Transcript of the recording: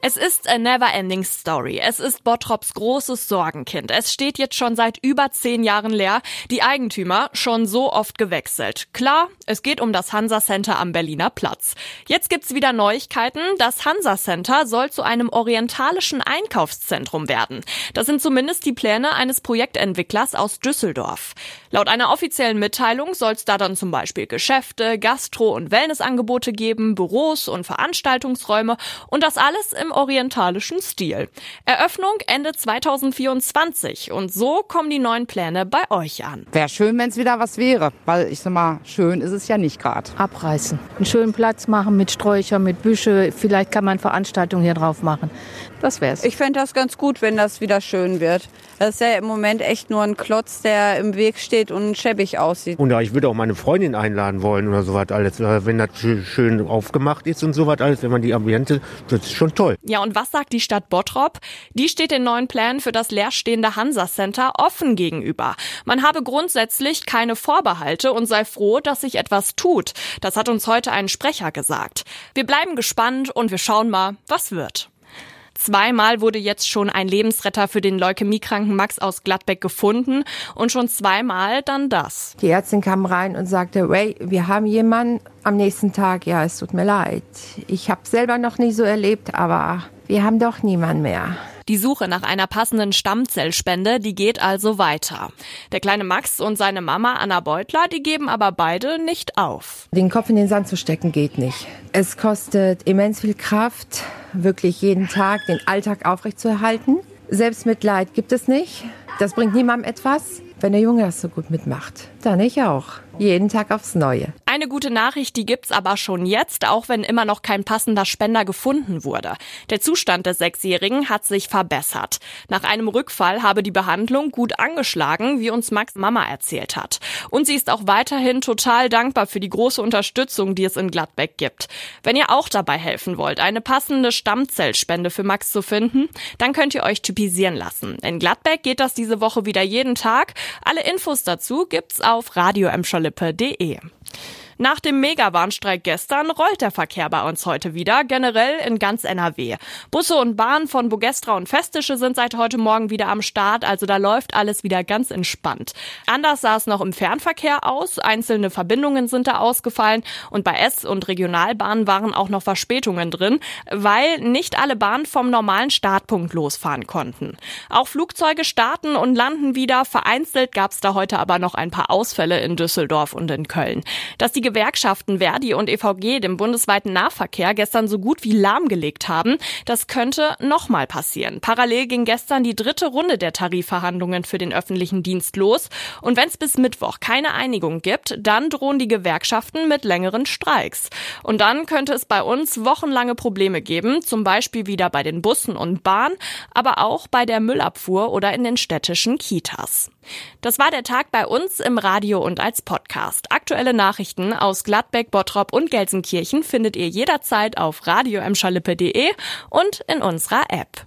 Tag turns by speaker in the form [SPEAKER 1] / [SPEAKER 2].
[SPEAKER 1] Es ist a never ending story. Es ist Bottrops großes Sorgenkind. Es steht jetzt schon seit über zehn Jahren leer. Die Eigentümer schon so oft gewechselt. Klar, es geht um das Hansa Center am Berliner Platz. Jetzt gibt's wieder Neuigkeiten. Das Hansa Center soll zu einem orientalischen Einkaufszentrum werden. Das sind zumindest die Pläne eines Projektentwicklers aus Düsseldorf. Laut einer offiziellen Mitteilung soll es da dann zum Beispiel Geschäfte, Gastro- und Wellnessangebote geben, Büros und Veranstaltungsräume und das alles im orientalischen Stil. Eröffnung Ende 2024 und so kommen die neuen Pläne bei euch an.
[SPEAKER 2] Wäre schön, wenn es wieder was wäre, weil ich sag mal, schön ist es ja nicht gerade.
[SPEAKER 3] Abreißen, einen schönen Platz machen mit Sträuchern, mit Büsche, vielleicht kann man Veranstaltungen hier drauf machen. Das wär's.
[SPEAKER 4] Ich fände das ganz gut, wenn das wieder schön wird. Das ist ja im Moment echt nur ein Klotz, der im Weg steht und schäbig aussieht.
[SPEAKER 5] Und ja, ich würde auch meine Freundin einladen wollen oder sowas alles. Wenn das schön aufgemacht ist und sowas alles, wenn man die Ambiente, das ist schon toll.
[SPEAKER 1] Ja, und was sagt die Stadt Bottrop? Die steht den neuen Plänen für das leerstehende Hansa Center offen gegenüber. Man habe grundsätzlich keine Vorbehalte und sei froh, dass sich etwas tut. Das hat uns heute ein Sprecher gesagt. Wir bleiben gespannt und wir schauen mal, was wird. Zweimal wurde jetzt schon ein Lebensretter für den leukämiekranken Max aus Gladbeck gefunden und schon zweimal dann das.
[SPEAKER 6] Die Ärztin kam rein und sagte, Ray, wir haben jemanden am nächsten Tag, ja, es tut mir leid. Ich habe selber noch nie so erlebt, aber wir haben doch niemanden mehr.
[SPEAKER 1] Die Suche nach einer passenden Stammzellspende, die geht also weiter. Der kleine Max und seine Mama Anna Beutler, die geben aber beide nicht auf.
[SPEAKER 6] Den Kopf in den Sand zu stecken geht nicht. Es kostet immens viel Kraft, wirklich jeden Tag den Alltag aufrechtzuerhalten. Selbstmitleid gibt es nicht. Das bringt niemandem etwas. Wenn der Junge das so gut mitmacht, dann ich auch. Jeden Tag aufs Neue.
[SPEAKER 1] Eine gute Nachricht, die gibt's aber schon jetzt, auch wenn immer noch kein passender Spender gefunden wurde. Der Zustand des Sechsjährigen hat sich verbessert. Nach einem Rückfall habe die Behandlung gut angeschlagen, wie uns Max Mama erzählt hat. Und sie ist auch weiterhin total dankbar für die große Unterstützung, die es in Gladbeck gibt. Wenn ihr auch dabei helfen wollt, eine passende Stammzellspende für Max zu finden, dann könnt ihr euch typisieren lassen. In Gladbeck geht das diese Woche wieder jeden Tag. Alle Infos dazu gibt's auf radioemscherlippe.de. Nach dem Megawarnstreik gestern rollt der Verkehr bei uns heute wieder, generell in ganz NRW. Busse und Bahnen von Bogestra und Festische sind seit heute Morgen wieder am Start, also da läuft alles wieder ganz entspannt. Anders sah es noch im Fernverkehr aus, einzelne Verbindungen sind da ausgefallen und bei S- und Regionalbahnen waren auch noch Verspätungen drin, weil nicht alle Bahnen vom normalen Startpunkt losfahren konnten. Auch Flugzeuge starten und landen wieder, vereinzelt gab es da heute aber noch ein paar Ausfälle in Düsseldorf und in Köln. Dass die Gewerkschaften Verdi und EVG den bundesweiten Nahverkehr gestern so gut wie lahmgelegt haben, das könnte nochmal passieren. Parallel ging gestern die dritte Runde der Tarifverhandlungen für den öffentlichen Dienst los. Und wenn es bis Mittwoch keine Einigung gibt, dann drohen die Gewerkschaften mit längeren Streiks. Und dann könnte es bei uns wochenlange Probleme geben, zum Beispiel wieder bei den Bussen und Bahnen, aber auch bei der Müllabfuhr oder in den städtischen Kitas. Das war der Tag bei uns im Radio und als Podcast. Aktuelle Nachrichten aus Gladbeck, Bottrop und Gelsenkirchen findet ihr jederzeit auf radioemschalippe.de und in unserer App.